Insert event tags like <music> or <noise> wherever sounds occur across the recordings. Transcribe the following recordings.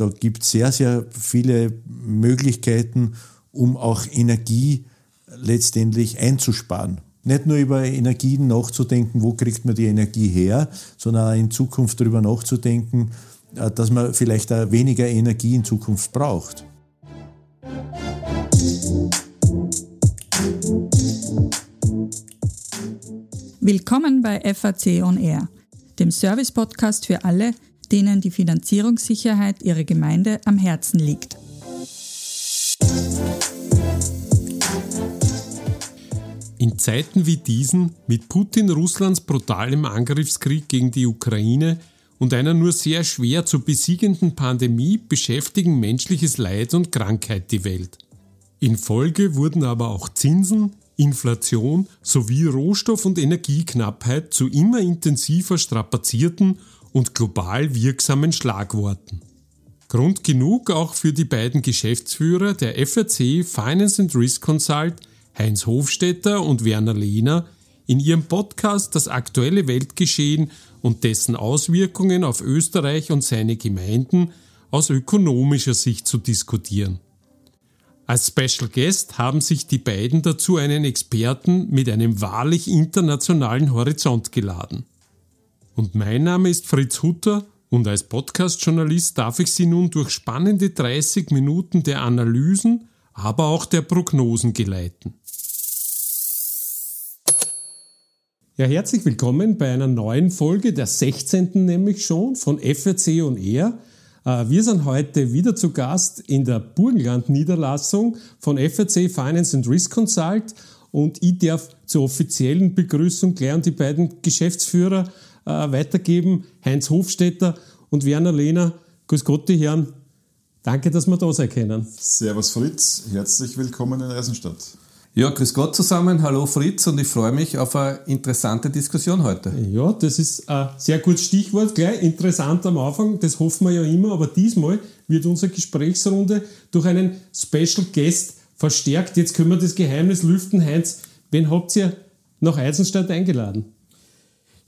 da gibt es sehr, sehr viele Möglichkeiten, um auch Energie letztendlich einzusparen. Nicht nur über Energien nachzudenken, wo kriegt man die Energie her, sondern auch in Zukunft darüber nachzudenken, äh, dass man vielleicht auch weniger Energie in Zukunft braucht. Willkommen bei FAC On Air, dem Service-Podcast für alle, denen die Finanzierungssicherheit ihrer Gemeinde am Herzen liegt. In Zeiten wie diesen, mit Putin Russlands brutalem Angriffskrieg gegen die Ukraine und einer nur sehr schwer zu besiegenden Pandemie, beschäftigen menschliches Leid und Krankheit die Welt. In Folge wurden aber auch Zinsen, Inflation sowie Rohstoff- und Energieknappheit zu immer intensiver strapazierten und global wirksamen Schlagworten. Grund genug auch für die beiden Geschäftsführer der FRC Finance and Risk Consult, Heinz Hofstetter und Werner Lehner, in ihrem Podcast das aktuelle Weltgeschehen und dessen Auswirkungen auf Österreich und seine Gemeinden aus ökonomischer Sicht zu diskutieren. Als Special Guest haben sich die beiden dazu einen Experten mit einem wahrlich internationalen Horizont geladen. Und mein Name ist Fritz Hutter und als Podcast-Journalist darf ich Sie nun durch spannende 30 Minuten der Analysen, aber auch der Prognosen geleiten. Ja, herzlich willkommen bei einer neuen Folge, der 16. nämlich schon von FRC und Er. Äh, wir sind heute wieder zu Gast in der Burgenland-Niederlassung von FRC Finance and Risk Consult und ich darf zur offiziellen Begrüßung gleich an die beiden Geschäftsführer äh, weitergeben, Heinz Hofstetter und Werner Lehner. Grüß Gott, die Herren. Danke, dass wir da sein können. Servus Fritz, herzlich willkommen in Eisenstadt. Ja, grüß Gott zusammen. Hallo Fritz und ich freue mich auf eine interessante Diskussion heute. Ja, das ist ein sehr gutes Stichwort. Gleich interessant am Anfang, das hoffen wir ja immer, aber diesmal wird unsere Gesprächsrunde durch einen Special Guest verstärkt. Jetzt können wir das Geheimnis lüften. Heinz, wen habt ihr nach Eisenstadt eingeladen?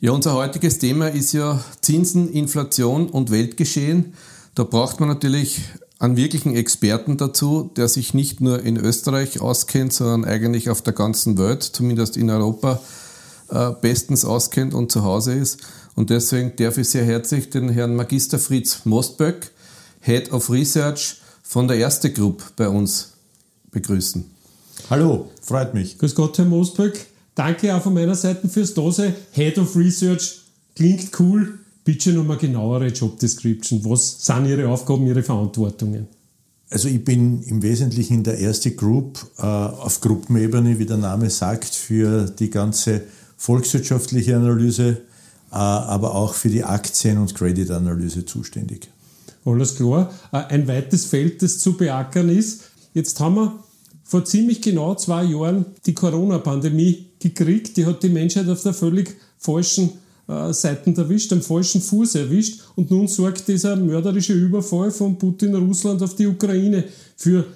Ja, unser heutiges Thema ist ja Zinsen, Inflation und Weltgeschehen. Da braucht man natürlich einen wirklichen Experten dazu, der sich nicht nur in Österreich auskennt, sondern eigentlich auf der ganzen Welt, zumindest in Europa, äh, bestens auskennt und zu Hause ist. Und deswegen darf ich sehr herzlich den Herrn Magister Fritz Mostböck, Head of Research von der Erste Group bei uns begrüßen. Hallo, freut mich. Grüß Gott, Herr Mostböck. Danke auch von meiner Seite fürs Dose. Head of Research klingt cool Bitte nochmal genauere Job Description. Was sind Ihre Aufgaben, Ihre Verantwortungen? Also ich bin im Wesentlichen in der erste Group äh, auf Gruppenebene, wie der Name sagt, für die ganze volkswirtschaftliche Analyse, äh, aber auch für die Aktien- und Credit-Analyse zuständig. Alles klar. Äh, ein weites Feld, das zu beackern ist. Jetzt haben wir vor ziemlich genau zwei Jahren die Corona-Pandemie gekriegt. Die hat die Menschheit auf der völlig falschen äh, Seiten erwischt, am falschen Fuß erwischt und nun sorgt dieser mörderische Überfall von Putin Russland auf die Ukraine für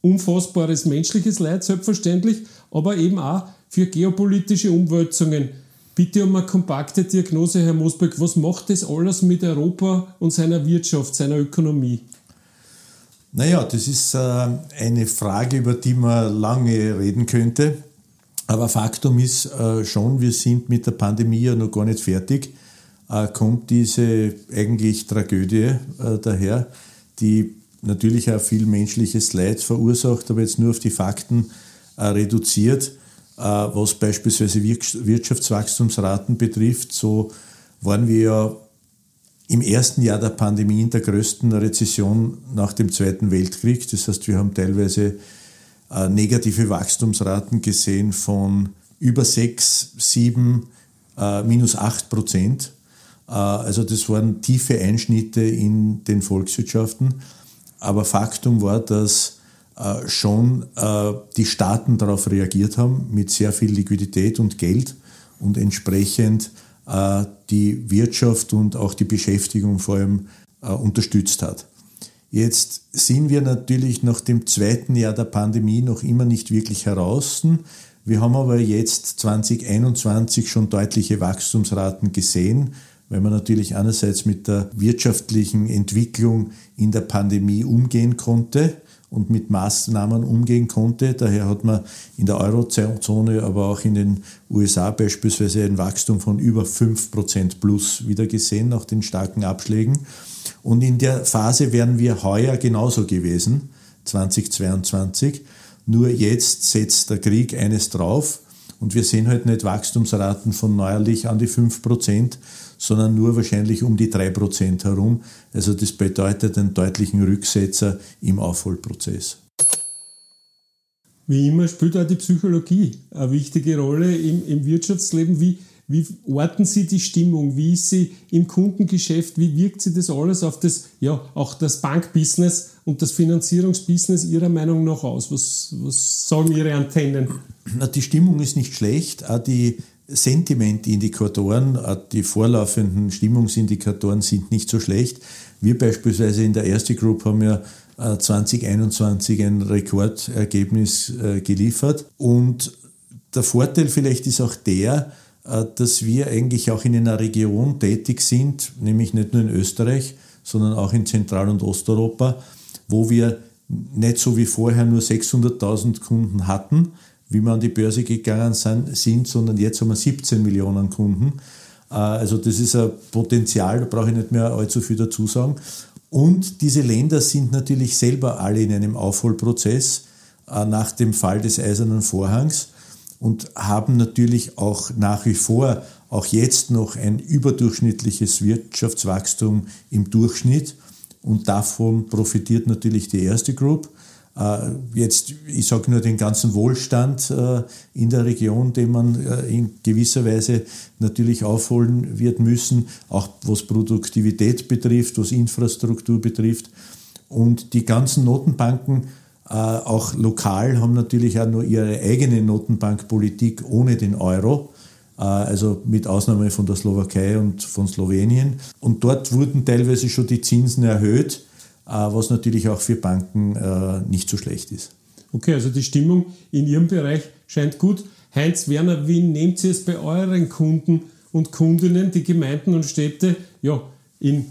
unfassbares menschliches Leid, selbstverständlich, aber eben auch für geopolitische Umwälzungen. Bitte um eine kompakte Diagnose, Herr Mosberg. Was macht das alles mit Europa und seiner Wirtschaft, seiner Ökonomie? Naja, das ist äh, eine Frage, über die man lange reden könnte. Aber Faktum ist äh, schon, wir sind mit der Pandemie ja noch gar nicht fertig. Äh, kommt diese eigentlich Tragödie äh, daher, die natürlich auch viel menschliches Leid verursacht, aber jetzt nur auf die Fakten äh, reduziert, äh, was beispielsweise Wirtschaftswachstumsraten betrifft. So waren wir ja im ersten Jahr der Pandemie in der größten Rezession nach dem Zweiten Weltkrieg. Das heißt, wir haben teilweise äh, negative Wachstumsraten gesehen von über 6, 7, äh, minus 8 Prozent. Äh, also das waren tiefe Einschnitte in den Volkswirtschaften. Aber Faktum war, dass äh, schon äh, die Staaten darauf reagiert haben mit sehr viel Liquidität und Geld und entsprechend äh, die Wirtschaft und auch die Beschäftigung vor allem unterstützt hat. Jetzt sind wir natürlich nach dem zweiten Jahr der Pandemie noch immer nicht wirklich heraus. Wir haben aber jetzt 2021 schon deutliche Wachstumsraten gesehen, weil man natürlich einerseits mit der wirtschaftlichen Entwicklung in der Pandemie umgehen konnte und mit Maßnahmen umgehen konnte. Daher hat man in der Eurozone, aber auch in den USA beispielsweise ein Wachstum von über 5% plus wieder gesehen nach den starken Abschlägen. Und in der Phase wären wir heuer genauso gewesen, 2022. Nur jetzt setzt der Krieg eines drauf und wir sehen halt nicht Wachstumsraten von neuerlich an die 5%, sondern nur wahrscheinlich um die 3% herum. Also das bedeutet einen deutlichen Rücksetzer im Aufholprozess. Wie immer spielt auch die Psychologie eine wichtige Rolle im, im Wirtschaftsleben. Wie, wie orten Sie die Stimmung? Wie ist sie im Kundengeschäft? Wie wirkt sie das alles auf das, ja, auch das Bankbusiness und das Finanzierungsbusiness Ihrer Meinung nach aus? Was, was sagen Ihre Antennen? Die Stimmung ist nicht schlecht. Auch die Sentimentindikatoren, die vorlaufenden Stimmungsindikatoren sind nicht so schlecht. Wir beispielsweise in der Erste Group haben ja 2021 äh, ein Rekordergebnis äh, geliefert. Und der Vorteil vielleicht ist auch der, dass wir eigentlich auch in einer Region tätig sind, nämlich nicht nur in Österreich, sondern auch in Zentral- und Osteuropa, wo wir nicht so wie vorher nur 600.000 Kunden hatten, wie wir an die Börse gegangen sind, sondern jetzt haben wir 17 Millionen Kunden. Äh, also das ist ein Potenzial, da brauche ich nicht mehr allzu viel dazu sagen. Und diese Länder sind natürlich selber alle in einem Aufholprozess äh, nach dem Fall des Eisernen Vorhangs und haben natürlich auch nach wie vor, auch jetzt noch ein überdurchschnittliches Wirtschaftswachstum im Durchschnitt. Und davon profitiert natürlich die erste Group. Äh, jetzt, ich sage nur den ganzen Wohlstand äh, in der Region, den man äh, in gewisser Weise natürlich aufholen wird müssen, auch was Produktivität betrifft, was Infrastruktur betrifft. Und die ganzen Notenbanken, auch lokal, haben natürlich auch nur ihre eigene Notenbankpolitik ohne den Euro also mit Ausnahme von der Slowakei und von Slowenien. Und dort wurden teilweise schon die Zinsen erhöht. Äh, was natürlich auch für Banken äh, nicht so schlecht ist. Okay, also die Stimmung in Ihrem Bereich scheint gut. Heinz Werner, wie nehmt ihr es bei euren Kunden und Kundinnen, die Gemeinden und Städte, ja, in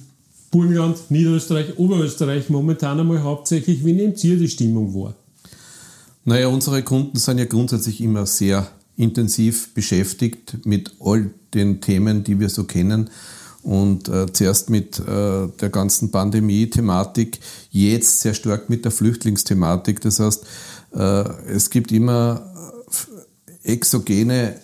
Burgenland, Niederösterreich, Oberösterreich momentan einmal hauptsächlich, wie nehmt ihr die Stimmung wahr? Naja, unsere Kunden sind ja grundsätzlich immer sehr intensiv beschäftigt mit all den Themen, die wir so kennen und äh, zuerst mit äh, der ganzen Pandemie-Thematik, jetzt sehr stark mit der Flüchtlingsthematik. Das heißt, äh, es gibt immer äh, exogene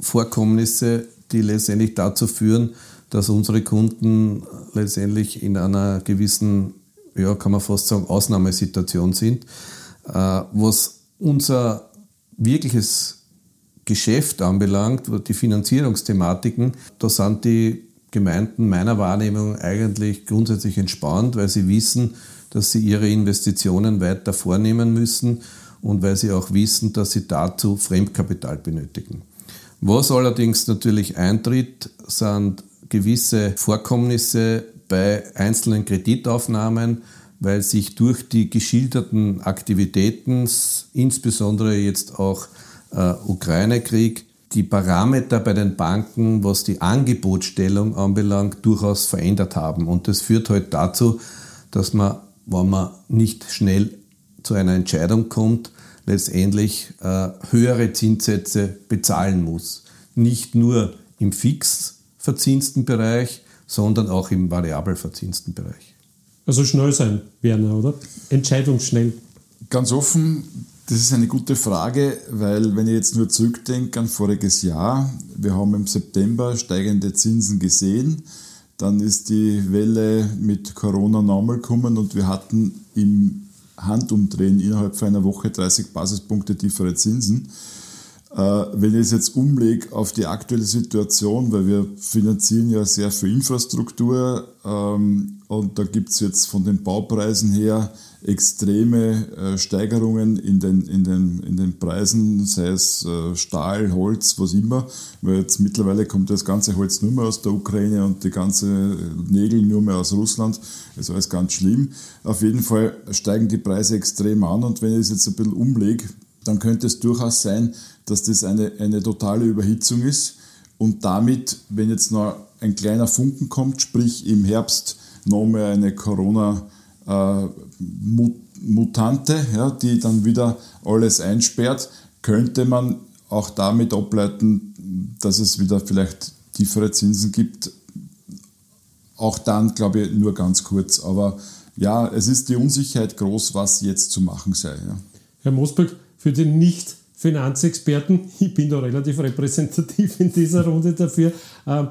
Vorkommnisse, die letztendlich dazu führen, dass unsere Kunden letztendlich in einer gewissen, ja, kann man fast sagen, Ausnahmesituation sind. Äh, was unser wirkliches Geschäft anbelangt, die Finanzierungsthematiken, da sind die Gemeinden meiner Wahrnehmung eigentlich grundsätzlich entspannt, weil sie wissen, dass sie ihre Investitionen weiter vornehmen müssen und weil sie auch wissen, dass sie dazu Fremdkapital benötigen. Was allerdings natürlich eintritt, sind gewisse Vorkommnisse bei einzelnen Kreditaufnahmen, weil sich durch die geschilderten Aktivitäten, insbesondere jetzt auch äh, Ukraine-Krieg die Parameter bei den Banken, was die Angebotsstellung anbelangt, durchaus verändert haben. Und das führt halt dazu, dass man, wenn man nicht schnell zu einer Entscheidung kommt, letztendlich äh, höhere Zinssätze bezahlen muss. Nicht nur im fix verzinsten Bereich, sondern auch im variabel verzinsten Bereich. Also schnell sein, Werner, oder? Entscheidungsschnell. Ganz offen, das ist eine gute Frage, weil wenn ich jetzt nur zurückdenke an voriges Jahr, wir haben im September steigende Zinsen gesehen, dann ist die Welle mit Corona nochmal gekommen und wir hatten im Handumdrehen innerhalb von einer Woche 30 Basispunkte tiefere Zinsen. Äh, wenn ich es jetzt umlege auf die aktuelle Situation, weil wir finanzieren ja sehr viel Infrastruktur ähm, und da gibt es jetzt von den Baupreisen her extreme äh, Steigerungen in den, in, den, in den Preisen, sei es äh, Stahl, Holz, was immer, weil jetzt mittlerweile kommt das ganze Holz nur mehr aus der Ukraine und die ganze Nägel nur mehr aus Russland. Das ist alles ganz schlimm. Auf jeden Fall steigen die Preise extrem an und wenn ich es jetzt ein bisschen umlege, dann könnte es durchaus sein, dass das eine, eine totale Überhitzung ist und damit, wenn jetzt noch ein kleiner Funken kommt, sprich im Herbst nochmal eine Corona-Mutante, äh, ja, die dann wieder alles einsperrt, könnte man auch damit ableiten, dass es wieder vielleicht tiefere Zinsen gibt. Auch dann, glaube ich, nur ganz kurz. Aber ja, es ist die Unsicherheit groß, was jetzt zu machen sei. Ja. Herr Mosberg, für den Nicht-Finanzexperten, ich bin da relativ repräsentativ in dieser Runde dafür, äh,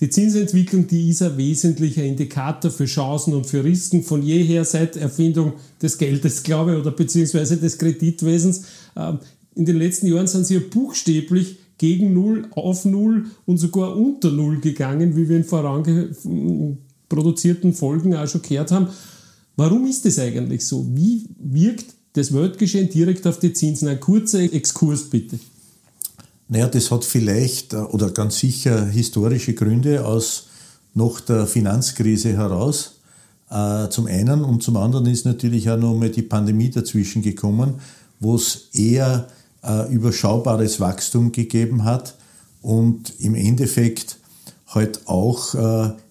die Zinsentwicklung, die ist ein wesentlicher Indikator für Chancen und für Risiken von jeher seit Erfindung des Geldes, glaube ich, oder beziehungsweise des Kreditwesens. Ähm, in den letzten Jahren sind sie ja buchstäblich gegen Null, auf Null und sogar unter Null gegangen, wie wir in voranproduzierten Folgen auch schon gehört haben. Warum ist das eigentlich so? Wie wirkt das Weltgeschehen direkt auf die Zinsen? Ein kurzer Exkurs bitte. Naja, das hat vielleicht äh, oder ganz sicher historische Gründe aus noch der Finanzkrise heraus. Äh, zum einen und zum anderen ist natürlich auch noch mal die Pandemie dazwischen gekommen, wo es eher äh, überschaubares Wachstum gegeben hat und im Endeffekt halt auch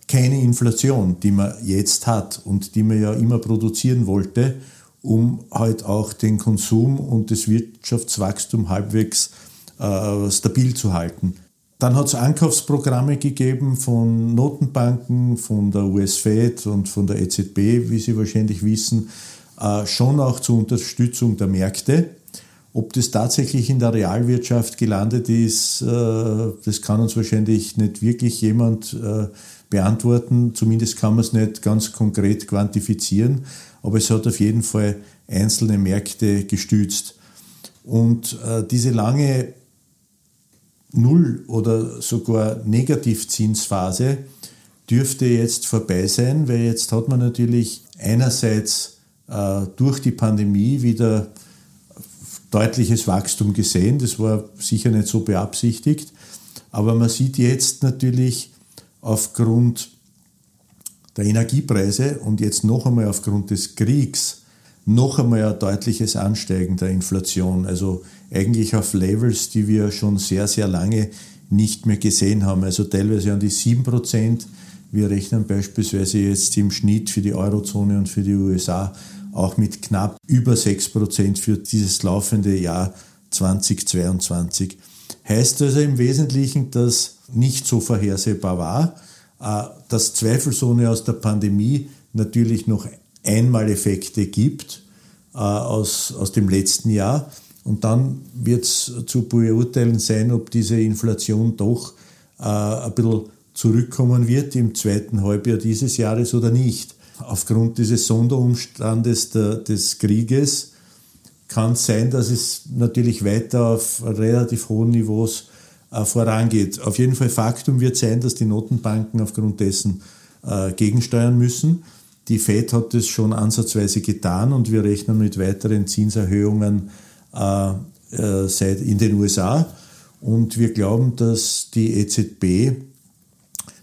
keine Inflation, die man jetzt hat und die man ja immer produzieren wollte, um halt auch den Konsum und das Wirtschaftswachstum halbwegs äh, stabil zu halten. Dann hat es Ankaufsprogramme gegeben von Notenbanken, von der US Fed und von der EZB, wie Sie wahrscheinlich wissen, äh, schon auch zur Unterstützung der Märkte. Ob das tatsächlich in der Realwirtschaft gelandet ist, äh, das kann uns wahrscheinlich nicht wirklich jemand äh, beantworten. Zumindest kann man es nicht ganz konkret quantifizieren. Aber es hat auf jeden Fall einzelne Märkte gestützt. Und äh, diese lange Null- oder sogar Negativzinsphase dürfte jetzt vorbei sein, weil jetzt hat man natürlich einerseits durch die Pandemie wieder deutliches Wachstum gesehen. Das war sicher nicht so beabsichtigt. Aber man sieht jetzt natürlich aufgrund der Energiepreise und jetzt noch einmal aufgrund des Kriegs noch einmal ein deutliches Ansteigen der Inflation. Also eigentlich auf Levels, die wir schon sehr, sehr lange nicht mehr gesehen haben. Also teilweise an die 7 Prozent. Wir rechnen beispielsweise jetzt im Schnitt für die Eurozone und für die USA auch mit knapp über 6% für dieses laufende Jahr 2022. Heißt also im Wesentlichen, dass nicht so vorhersehbar war, dass zweifelsohne aus der Pandemie natürlich noch einmal Effekte gibt äh, aus, aus dem letzten Jahr. Und dann wird es zu beurteilen sein, ob diese Inflation doch äh, ein bisschen zurückkommen wird im zweiten Halbjahr dieses Jahres oder nicht aufgrund dieses Sonderumstandes der, des Krieges kann es sein, dass es natürlich weiter auf relativ hohen Niveaus äh, vorangeht. Auf jeden Fall Faktum wird sein, dass die Notenbanken aufgrund dessen äh, gegensteuern müssen. Die Fed hat das schon ansatzweise getan und wir rechnen mit weiteren Zinserhöhungen äh, in den USA. Und wir glauben, dass die EZB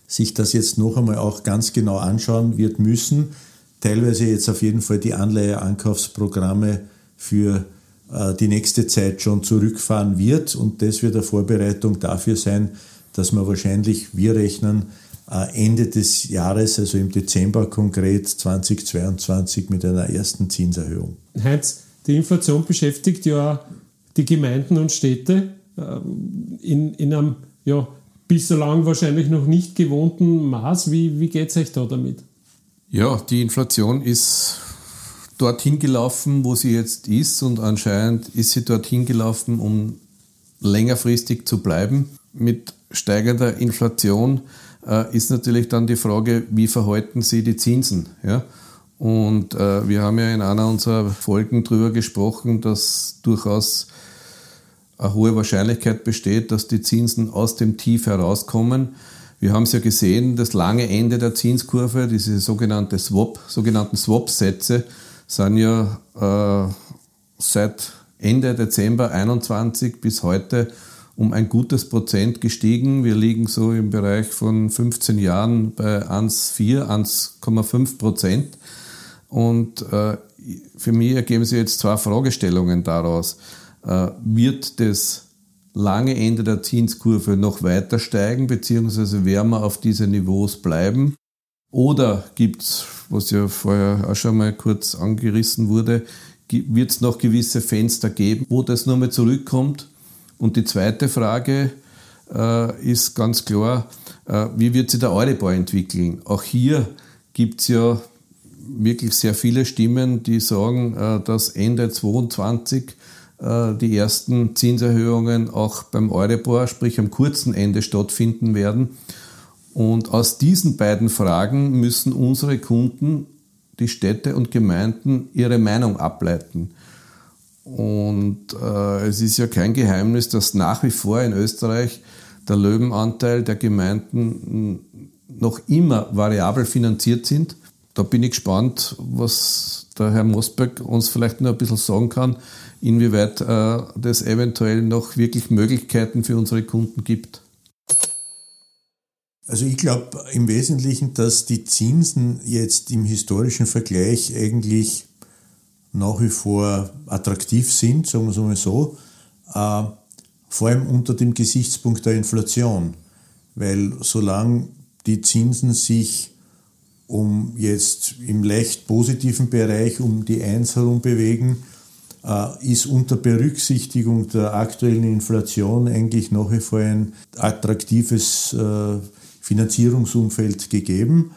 sich das jetzt noch einmal auch ganz genau anschauen wird müssen. Teilweise jetzt auf jeden Fall die Anleiheankaufsprogramme für die nächste Zeit schon zurückfahren wird. Und das wird eine Vorbereitung dafür sein, dass man wahrscheinlich, wir rechnen, äh, Ende des Jahres, also im Dezember konkret 2022, mit einer ersten Zinserhöhung. Heinz, die Inflation beschäftigt ja die Gemeinden und Städte ähm, in, in einem ja, bislang wahrscheinlich noch nicht gewohnten Maß. Wie, wie geht es euch da damit? Ja, die Inflation ist dorthin gelaufen, wo sie jetzt ist und anscheinend ist sie dorthin gelaufen, um längerfristig zu bleiben. Mit steigender Inflation äh, ist natürlich dann die Frage, wie verhalten sie die Zinsen? Ja? Und äh, wir haben ja in einer unserer Folgen darüber gesprochen, dass durchaus eine hohe Wahrscheinlichkeit besteht, dass die Zinsen aus dem Tief herauskommen. Wir haben es ja gesehen, das lange Ende der Zinskurve, diese sogenannte Swap, sogenannten Swap-Sätze, sind ja äh, seit Ende Dezember 21 bis heute um ein gutes Prozent gestiegen. Wir liegen so im Bereich von 15 Jahren bei 1,4, 1,5 Prozent. Und äh, für mich ergeben sich jetzt zwei Fragestellungen daraus. Äh, wird das lange Ende der Zinskurve noch weiter steigen, beziehungsweise werden wir auf diese Niveaus bleiben? Oder gibt es, was ja vorher auch schon mal kurz angerissen wurde, wird es noch gewisse Fenster geben, wo das nochmal zurückkommt? Und die zweite Frage äh, ist ganz klar, äh, wie wird sich der Euribor entwickeln? Auch hier gibt es ja wirklich sehr viele Stimmen, die sagen, äh, dass Ende 2022 äh, die ersten Zinserhöhungen auch beim Euribor, sprich am kurzen Ende stattfinden werden. Und aus diesen beiden Fragen müssen unsere Kunden, die Städte und Gemeinden, ihre Meinung ableiten. Und äh, es ist ja kein Geheimnis, dass nach wie vor in Österreich der Löwenanteil der Gemeinden noch immer variabel finanziert sind. Da bin ich gespannt, was der Herr Mosberg uns vielleicht noch ein bisschen sagen kann, inwieweit äh, das eventuell noch wirklich Möglichkeiten für unsere Kunden gibt. Also ich glaube im Wesentlichen, dass die Zinsen jetzt im historischen Vergleich eigentlich nach wie vor attraktiv sind, sagen wir es mal so, äh, vor allem unter dem Gesichtspunkt der Inflation, weil solange die Zinsen sich um jetzt im leicht positiven Bereich um die 1 herum bewegen, äh, ist unter Berücksichtigung der aktuellen Inflation eigentlich nach wie vor ein attraktives äh, Finanzierungsumfeld gegeben.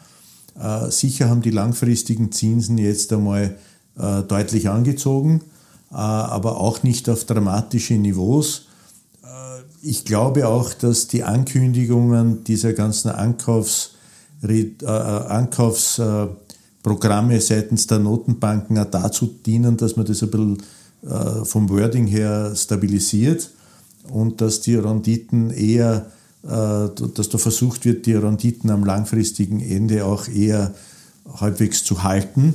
Äh, sicher haben die langfristigen Zinsen jetzt einmal deutlich angezogen, aber auch nicht auf dramatische Niveaus. Ich glaube auch, dass die Ankündigungen dieser ganzen Ankaufs, Ankaufsprogramme seitens der Notenbanken auch dazu dienen, dass man das ein bisschen äh, vom Wording her stabilisiert und dass die Renditen eher, äh, dass da versucht wird, die Renditen am langfristigen Ende auch eher halbwegs zu halten.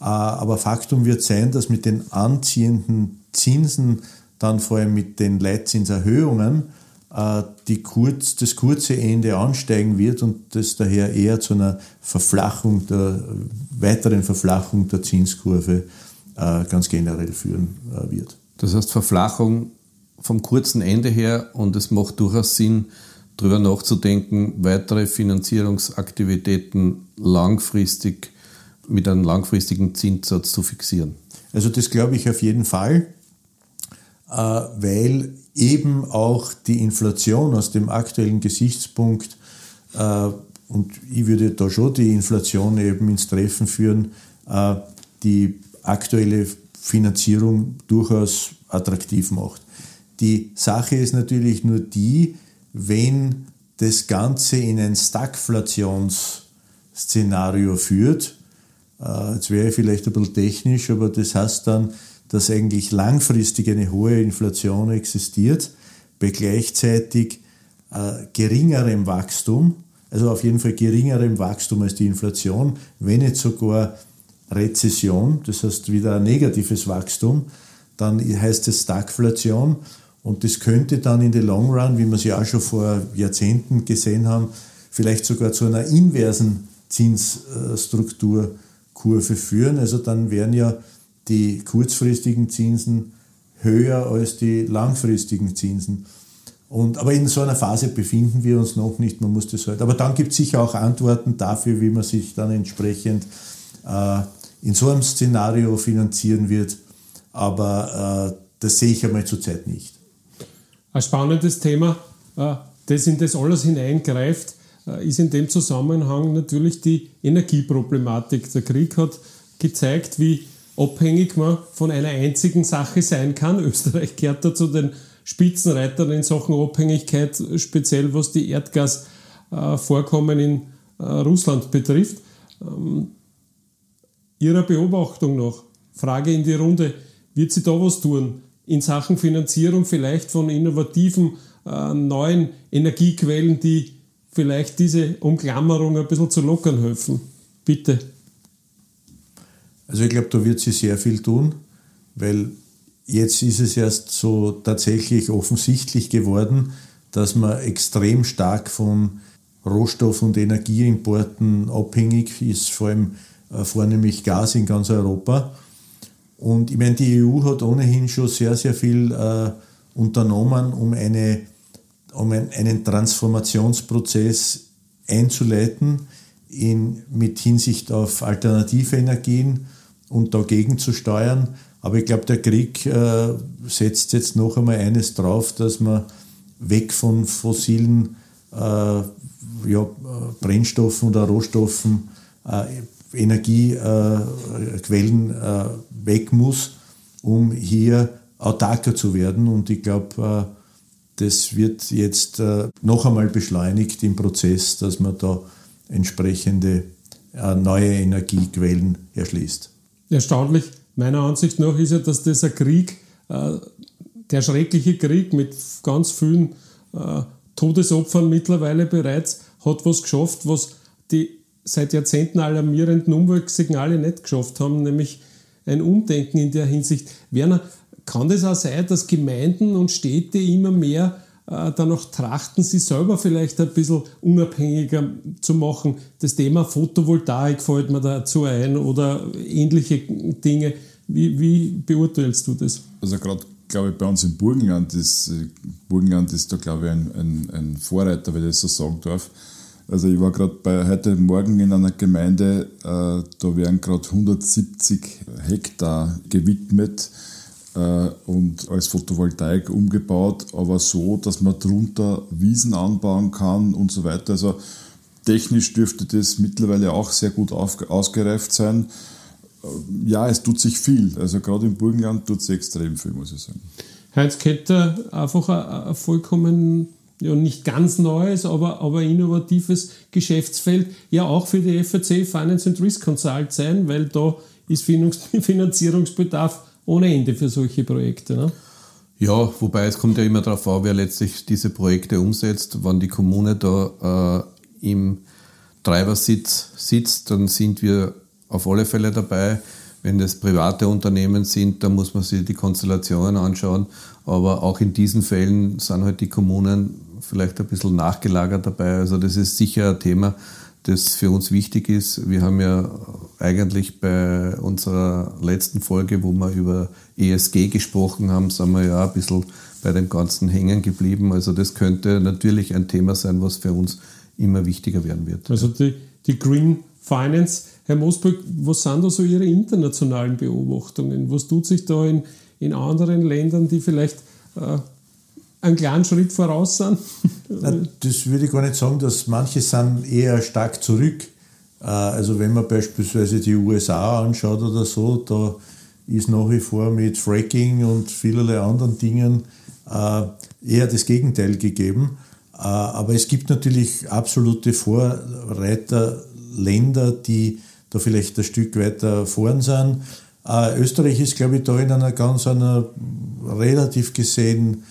Äh, aber Faktum wird sein, dass mit den anziehenden Zinsen, dann vor allem mit den Leitzinserhöhungen, die kurz, das kurze Ende ansteigen wird und das daher eher zu einer Verflachung der, weiteren Verflachung der Zinskurve äh, ganz generell führen äh, wird. Das heißt Verflachung vom kurzen Ende her und es macht durchaus Sinn, darüber nachzudenken, weitere Finanzierungsaktivitäten langfristig mit einem langfristigen Zinssatz zu fixieren. Also das glaube ich auf jeden Fall, äh, weil eben auch die Inflation aus dem aktuellen Gesichtspunkt und ich würde da schon die Inflation eben ins Treffen führen, die aktuelle Finanzierung durchaus attraktiv macht. Die Sache ist natürlich nur die, wenn das Ganze in ein Stagflationsszenario führt, äh, jetzt wäre ich vielleicht ein bisschen technisch, aber das heißt dann, dass eigentlich langfristig eine hohe Inflation existiert, bei gleichzeitig äh, geringerem Wachstum, also auf jeden Fall geringerem Wachstum als die Inflation, wenn nicht sogar Rezession, das heißt wieder ein negatives Wachstum, dann heißt es Stagflation und das könnte dann in the long run, wie wir es ja auch schon vor Jahrzehnten gesehen haben, vielleicht sogar zu einer inversen Zinsstrukturkurve führen. Also dann wären ja die kurzfristigen Zinsen höher als die langfristigen Zinsen. Und, aber in so einer Phase befinden wir uns noch nicht, man muss das halt. Aber dann gibt es sicher auch Antworten dafür, wie man sich dann entsprechend äh, in so einem Szenario finanzieren wird. Aber äh, das sehe ich einmal zurzeit nicht. Ein spannendes Thema, äh, das in das alles hineingreift, äh, ist in dem Zusammenhang natürlich die Energieproblematik. Der Krieg hat gezeigt, wie abhängig man von einer einzigen Sache sein kann. <laughs> Österreich gehört da zu den Spitzenreitern in Sachen Abhängigkeit, speziell was die Erdgasvorkommen in Russland betrifft. Ähm, Ihrer Beobachtung nach, Frage in die Runde, wird sie da was tun in Sachen Finanzierung vielleicht von innovativen äh, neuen Energiequellen, die vielleicht diese Umklammerung ein bisschen zu lockern helfen? Bitte. Also ich glaube, da wird sie sehr viel tun, weil jetzt ist es erst so tatsächlich offensichtlich geworden, dass man extrem stark von Rohstoff- und Energieimporten abhängig ist, vor allem äh, vornehmlich Gas in ganz Europa. Und ich meine, die EU hat ohnehin schon sehr, sehr viel äh, unternommen, um, eine, um einen Transformationsprozess einzuleiten in, mit Hinsicht auf alternative Energien und dagegen zu steuern. Aber ich glaube, der Krieg äh, setzt jetzt noch einmal eines drauf, dass man weg von fossilen äh, ja, Brennstoffen oder Rohstoffen, äh, Energiequellen äh, weg muss, um hier autarker zu werden. Und ich glaube, äh, das wird jetzt äh, noch einmal beschleunigt im Prozess, dass man da entsprechende äh, neue Energiequellen erschließt. Erstaunlich, meiner Ansicht nach ist ja, dass dieser Krieg, der schreckliche Krieg mit ganz vielen Todesopfern mittlerweile bereits, hat was geschafft, was die seit Jahrzehnten alarmierenden Umweltsignale nicht geschafft haben, nämlich ein Umdenken in der Hinsicht. Werner, kann das auch sein, dass Gemeinden und Städte immer mehr äh, danach trachten, sie selber vielleicht ein bisschen unabhängiger zu machen? Das Thema Photovoltaik fällt mir dazu ein oder ähnliche Dinge. Wie, wie beurteilst du das? Also gerade glaube ich, bei uns im Burgenland ist, äh, Burgenland ist da, glaube ich, ein, ein, ein Vorreiter, wenn ich das so sagen darf. Also ich war gerade bei heute Morgen in einer Gemeinde, äh, da werden gerade 170 Hektar gewidmet äh, und als Photovoltaik umgebaut, aber so, dass man drunter Wiesen anbauen kann und so weiter. Also technisch dürfte das mittlerweile auch sehr gut auf, ausgereift sein. Äh, ja, es tut sich viel. Also gerade im Burgenland tut sich extrem viel, muss ich sagen. Heinz einfach ein, ein vollkommen ja, nicht ganz neues, aber, aber innovatives Geschäftsfeld, ja auch für die FAC Finance and Risk Consult sein, weil da ist <laughs> Finanzierungsbedarf ohne Ende für solche Projekte. Ne? Ja, wobei es kommt ja immer darauf an, wer letztlich diese Projekte umsetzt. Wenn die Kommune da äh, im Treibersitz sitzt, dann sind wir auf alle Fälle dabei. Wenn das private Unternehmen sind, dann muss man sich die Konstellationen anschauen. Aber auch in diesen Fällen sind halt die Kommunen vielleicht ein bisschen nachgelagert dabei. Also das ist sicher ein Thema, das für uns wichtig ist. Wir haben ja eigentlich bei unserer letzten Folge, wo wir über ESG gesprochen haben, sind wir ja ein bisschen bei dem Ganzen hängen geblieben. Also das könnte natürlich ein Thema sein, was für uns immer wichtiger werden wird. Also die, die Green Finance. Herr Mosberg, was sind da so Ihre internationalen Beobachtungen? Was tut sich da in, in anderen Ländern, die vielleicht äh, einen kleinen Schritt voraus sind? <laughs> Na, das würde ich gar nicht sagen, dass manche sind eher stark zurück. Äh, also wenn man beispielsweise die USA anschaut oder so, da ist nach wie vor mit Fracking und vielerlei anderen Dingen äh, eher das Gegenteil gegeben. Äh, aber es gibt natürlich absolute Vorreiterländer, die da vielleicht ein Stück weiter vorn sind. Österreich ist, glaube ich, da in einer ganz einer relativ gesehen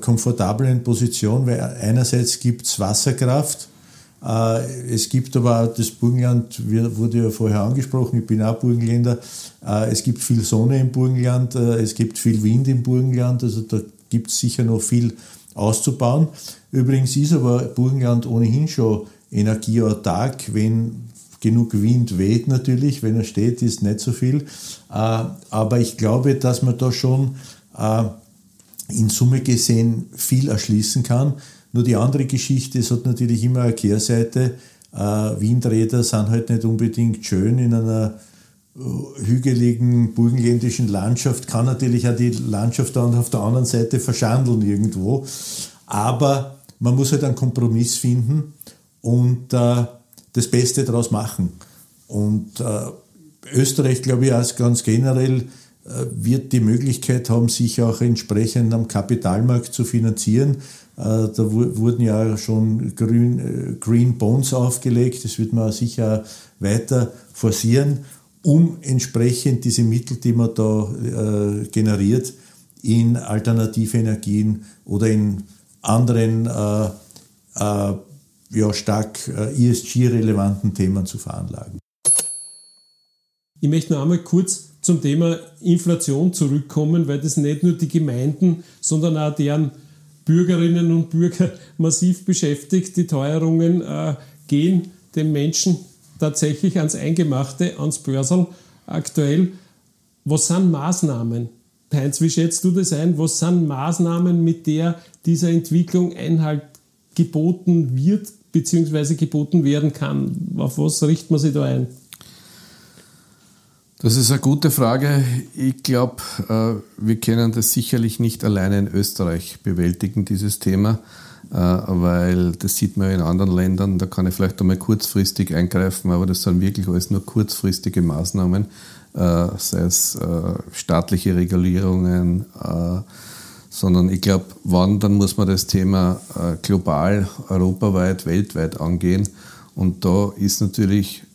komfortablen Position, weil einerseits gibt es Wasserkraft, äh, es gibt aber auch das Burgenland, wurde ja vorher angesprochen, ich bin auch Burgenländer, äh, es gibt viel Sonne im Burgenland, es gibt viel Wind im Burgenland, also da gibt es sicher noch viel auszubauen. Übrigens ist aber Burgenland ohnehin schon energieautark, wenn genug Wind weht natürlich, wenn er steht, ist nicht so viel. Aber ich glaube, dass man da schon in Summe gesehen viel erschließen kann. Nur die andere Geschichte, es hat natürlich immer eine Kehrseite. Äh, Windräder sind halt nicht unbedingt schön in einer äh, hügeligen burgenländischen Landschaft, kann natürlich auch die Landschaft dann auf der anderen Seite verschandeln irgendwo. Aber man muss halt einen Kompromiss finden und äh, das Beste daraus machen. Und äh, Österreich, glaube ich, als ganz generell wird die Möglichkeit haben, sich auch entsprechend am Kapitalmarkt zu finanzieren. Äh, da wurden ja schon Green, äh, Green Bonds aufgelegt, das wird man sicher weiter forcieren, um entsprechend diese Mittel, die man da generiert, in alternative Energien oder in anderen ja, stark ESG-relevanten Themen zu veranlagen. Ich möchte noch einmal kurz zum Thema Inflation zurückkommen, weil das nicht nur die Gemeinden, sondern auch deren Bürgerinnen und Bürger <laughs> massiv beschäftigt. Die Teuerungen äh, gehen den Menschen tatsächlich ans Eingemachte, ans Börsel aktuell. Was sind Maßnahmen? Heinz, wie schätzt du das ein? Was sind Maßnahmen, mit der dieser Entwicklung Einhalt geboten wird bzw. geboten werden kann? Auf was richtet man sich da ein? Das ist eine gute Frage. Ich glaube, äh, wir können das sicherlich nicht alleine in Österreich bewältigen, dieses Thema, äh, weil das sieht man in anderen Ländern. Da kann ich vielleicht einmal kurzfristig eingreifen, aber das sind wirklich alles nur kurzfristige Maßnahmen, äh, sei es staatliche Regulierungen, sondern ich glaube, wann, dann muss man das Thema global, europaweit, weltweit angehen. Und da ist natürlich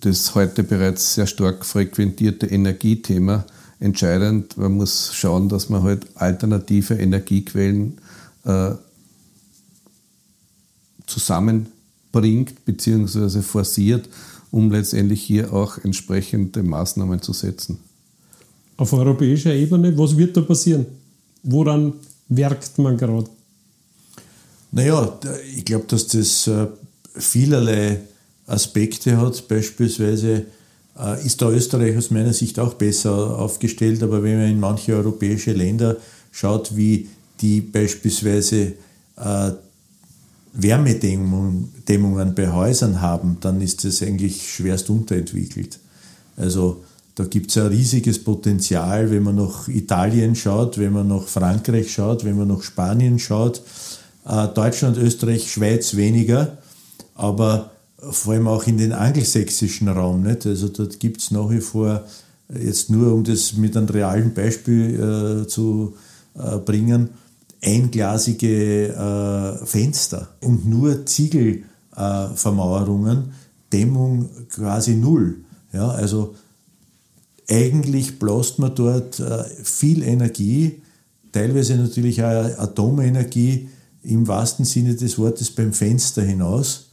das heute bereits sehr stark frequentierte Energiethema entscheidend. Man muss schauen, dass man halt alternative Energiequellen äh, zusammenbringt bzw. forciert, um letztendlich hier auch entsprechende Maßnahmen zu setzen. Auf europäischer Ebene, was wird da passieren? Woran werkt man gerade? Naja, ich glaube, dass das äh, vielerlei Aspekte hat. Beispielsweise äh, ist da Österreich aus meiner Sicht auch besser aufgestellt, aber wenn man in manche europäische Länder schaut, wie die beispielsweise äh, Wärmedämmungen bei Häusern haben, dann ist das eigentlich schwerst unterentwickelt. Also da gibt es ein riesiges Potenzial, wenn man nach Italien schaut, wenn man nach Frankreich schaut, wenn man nach Spanien schaut. Äh, Deutschland, Österreich, Schweiz weniger, aber vor allem auch in den angelsächsischen Raum. Nicht? Also dort gibt es nach wie vor, jetzt nur um das mit einem realen Beispiel äh, zu äh, bringen, einglasige äh, Fenster und nur Ziegelvermauerungen, Dämmung quasi null. Ja, also eigentlich bläst man dort äh, viel Energie, teilweise natürlich auch Atomenergie im wahrsten Sinne des Wortes beim Fenster hinaus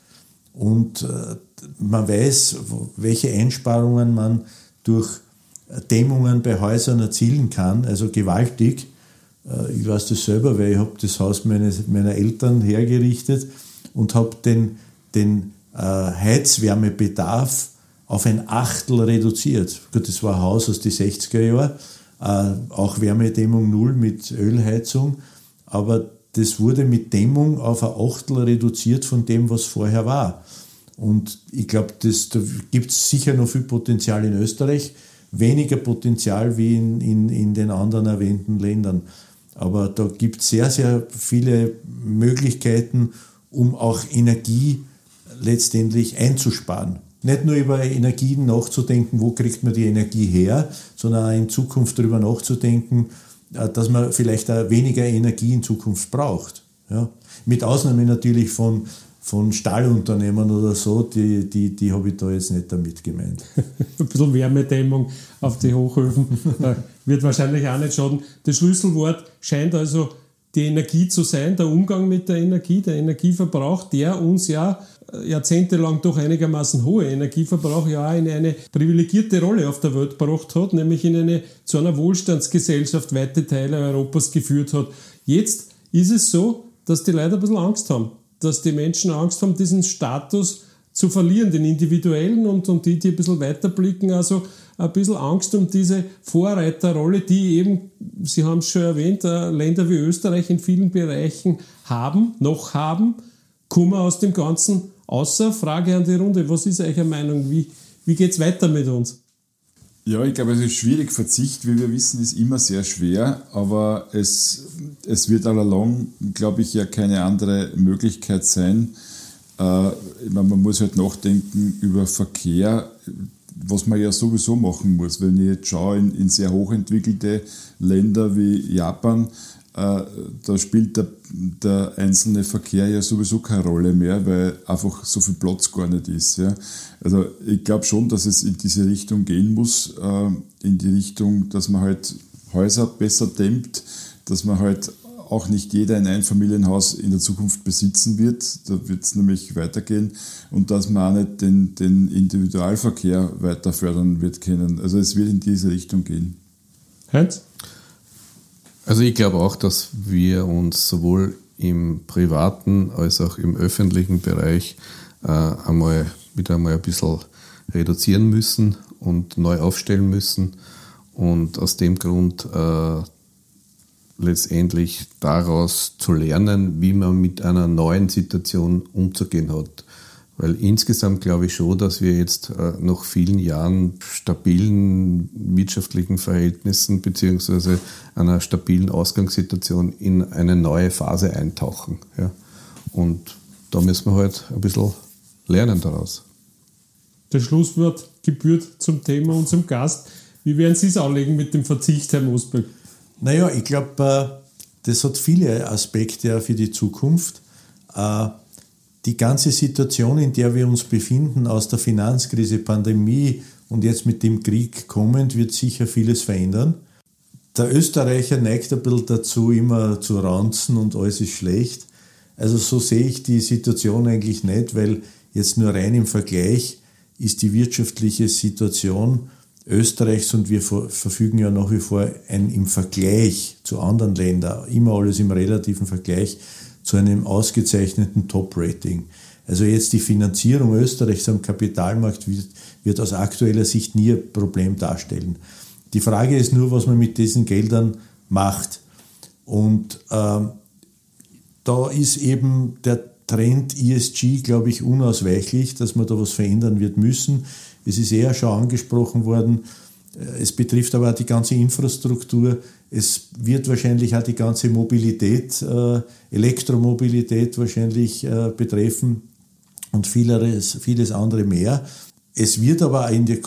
und äh, man weiß, welche Einsparungen man durch Dämmungen bei Häusern erzielen kann, also gewaltig. Äh, ich weiß das selber, weil ich habe das Haus meiner Eltern hergerichtet und habe den, den äh, Heizwärmebedarf auf ein Achtel reduziert. Gut, das war ein Haus aus den 60er Jahren, auch Wärmedämmung null mit Ölheizung, aber das wurde mit Dämmung auf ein Achtel reduziert von dem, was vorher war. Und ich glaube, da gibt es sicher noch viel Potenzial in Österreich, weniger Potenzial wie in, in, in den anderen erwähnten Ländern. Aber da gibt es sehr, sehr viele Möglichkeiten, um auch Energie letztendlich einzusparen. Nicht nur über Energien nachzudenken, wo kriegt man die Energie her, sondern auch in Zukunft darüber nachzudenken, dass man vielleicht auch weniger Energie in Zukunft braucht. Ja? Mit Ausnahme natürlich von, von Stahlunternehmen oder so, die, die, die habe ich da jetzt nicht damit gemeint. <laughs> Ein bisschen Wärmedämmung auf die Hochöfen <laughs> äh, wird wahrscheinlich auch nicht schaden. Das Schlüsselwort scheint also die Energie zu sein, der Umgang mit der Energie, der Energieverbrauch, der uns ja äh, jahrzehntelang doch einigermaßen hohe Energieverbrauch ja in eine privilegierte Rolle auf der Welt gebracht hat, nämlich in eine zu einer Wohlstandsgesellschaft weite Teile Europas geführt hat. Jetzt ist es so, dass die Leute ein bisschen Angst haben, dass die Menschen Angst haben, diesen Status zu verlieren, den individuellen und, und die, die ein bisschen weiterblicken, also ein bisschen Angst um diese Vorreiterrolle, die eben, Sie haben es schon erwähnt, äh, Länder wie Österreich in vielen Bereichen haben, noch haben. Kommen wir aus dem Ganzen außer? Frage an die Runde, was ist eure Meinung? Wie, wie geht es weiter mit uns? Ja, ich glaube, es ist schwierig. Verzicht, wie wir wissen, ist immer sehr schwer, aber es, es wird allalong, glaube ich, ja keine andere Möglichkeit sein. Äh, man muss halt nachdenken über Verkehr was man ja sowieso machen muss. Wenn ich jetzt schaue in, in sehr hochentwickelte Länder wie Japan, äh, da spielt der, der, einzelne Verkehr ja sowieso keine Rolle mehr, weil einfach so viel Platz gar nicht ist. Ja. Also ich glaube schon, dass es in diese Richtung gehen muss, äh, in die Richtung, dass man halt Häuser besser dämmt, dass man halt auch nicht jeder ein Einfamilienhaus in der Zukunft besitzen wird. Da wird es nämlich weitergehen und dass man auch nicht den, den Individualverkehr weiter fördern wird können. Also es wird in diese Richtung gehen. Heinz? Also ich glaube auch, dass wir uns sowohl im privaten als auch im öffentlichen Bereich äh, einmal wieder einmal ein bisschen reduzieren müssen und neu aufstellen müssen und aus dem Grund äh, letztendlich daraus zu lernen, wie man mit einer neuen Situation umzugehen hat. Weil insgesamt glaube ich schon, dass wir jetzt äh, nach vielen Jahren stabilen wirtschaftlichen Verhältnissen beziehungsweise einer stabilen Ausgangssituation in eine neue Phase eintauchen. Ja. Und da müssen wir halt ein bisschen lernen daraus. Das Schlusswort gebührt zum Thema und zum Gast. Wie werden Sie es anlegen mit dem Verzicht, Herr Mosberg? Naja, ich glaube, äh, das hat viele Aspekte für die Zukunft. Äh, die ganze Situation, in der wir uns befinden, aus der Finanzkrise, Pandemie und jetzt mit dem Krieg kommend, wird sicher vieles verändern. Der Österreicher neigt ein bisschen dazu, immer zu ranzen und alles ist schlecht. Also so sehe ich die Situation eigentlich nicht, weil jetzt nur rein im Vergleich ist die wirtschaftliche Situation Österreichs und wir verfügen ja nach wie vor ein, im Vergleich zu anderen Ländern, immer alles im relativen Vergleich, zu einem ausgezeichneten Top-Rating. Also jetzt die Finanzierung Österreichs am Kapitalmarkt wird, wird, aus aktueller Sicht nie ein Problem darstellen. Die Frage ist nur, was man mit diesen Geldern macht. Und ähm, da ist eben der Trend ESG, glaube ich, unausweichlich, dass man da was verändern wird müssen. Es ist eher schon angesprochen worden, äh, es betrifft aber auch die ganze Infrastruktur. Es wird wahrscheinlich auch die ganze Mobilität, äh, Elektromobilität wahrscheinlich äh, betreffen und vieles, vieles andere mehr. Es wird aber in der,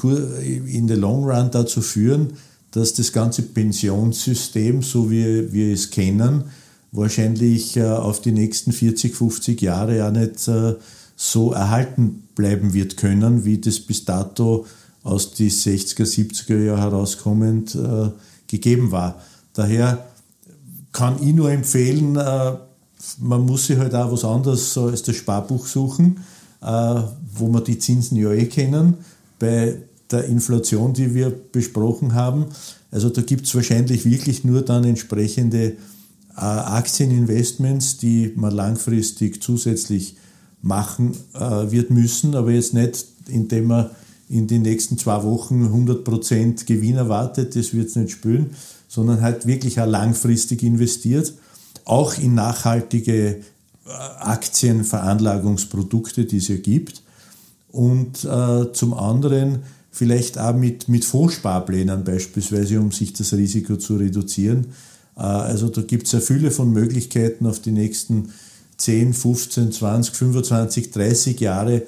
in der Long Run dazu führen, dass das ganze Pensionssystem, so wie wir es kennen, wahrscheinlich auf die nächsten 40, 50 Jahre auch nicht so erhalten bleiben wird können, wie das bis dato aus den 60er, 70er Jahren herauskommend äh, gegeben war. Daher kann ich nur empfehlen, äh, man muss sich halt auch was anderes als das Sparbuch suchen, äh, wo wir die Zinsen ja eh kennen, bei der Inflation, die wir besprochen haben. Also da gibt es wahrscheinlich wirklich nur dann entsprechende äh, Aktieninvestments, die man langfristig zusätzlich machen äh, wird müssen, aber jetzt nicht, indem man in den nächsten zwei Wochen 100% Gewinn erwartet, das wird es nicht spüren, sondern halt wirklich auch langfristig investiert, auch in nachhaltige äh, Aktienveranlagungsprodukte, die es ja gibt und äh, zum anderen vielleicht auch mit, mit Fondssparplänen beispielsweise, um sich das Risiko zu reduzieren. Äh, also da gibt es ja viele von Möglichkeiten auf die nächsten 10, 15, 20, 25, 30 Jahre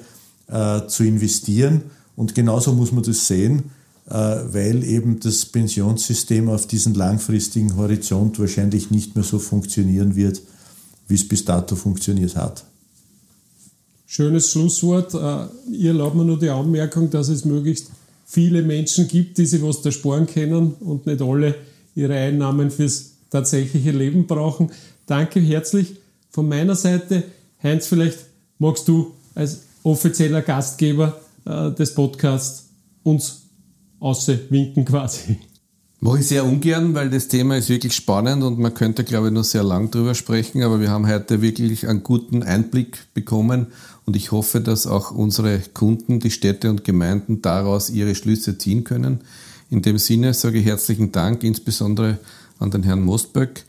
äh, zu investieren. Und genauso muss man das sehen, äh, weil eben das Pensionssystem auf diesen langfristigen Horizont wahrscheinlich nicht mehr so funktionieren wird, wie es bis dato funktioniert hat. Schönes Schlusswort. Äh, ihr erlaubt mir nur die Anmerkung, dass es möglichst viele Menschen gibt, die sich was da sparen können und nicht alle ihre Einnahmen fürs tatsächliche Leben brauchen. Danke herzlich von meiner Seite, Heinz, vielleicht magst du als offizieller Gastgeber äh, des Podcasts uns auswinken quasi. Mache ich sehr ungern, weil das Thema ist wirklich spannend und man könnte, glaube ich, noch sehr lang drüber sprechen, aber wir haben heute wirklich einen guten Einblick bekommen und ich hoffe, dass auch unsere Kunden, die Städte und Gemeinden daraus ihre Schlüsse ziehen können. In dem Sinne sage ich herzlichen Dank, insbesondere an den Herrn Mostböck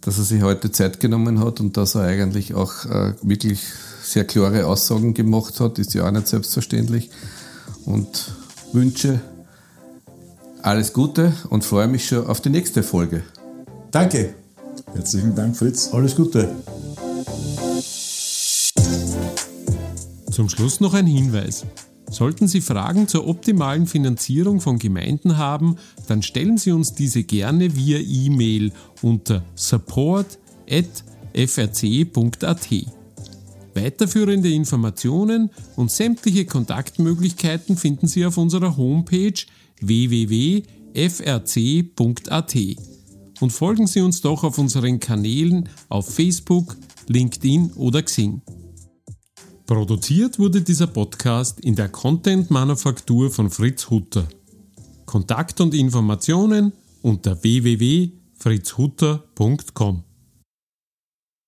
dass er sich heute Zeit genommen hat und dass er eigentlich auch äh, wirklich sehr klare Aussagen gemacht hat, ist ja auch nicht selbstverständlich. Und wünsche alles Gute und freue mich schon auf die nächste Folge. Danke. Herzlichen Dank, Fritz. Alles Gute. Zum Schluss noch ein Hinweis. Sollten Sie Fragen zur optimalen Finanzierung von Gemeinden haben, dann stellen Sie uns diese gerne via E-Mail unter support.frc.at. Weiterführende Informationen und sämtliche Kontaktmöglichkeiten finden Sie auf unserer Homepage www.frc.at. Und folgen Sie uns doch auf unseren Kanälen auf Facebook, LinkedIn oder Xing. Produziert wurde dieser Podcast in der Content-Manufaktur von Fritz Hutter. Kontakt und Informationen unter www.fritzhutter.com.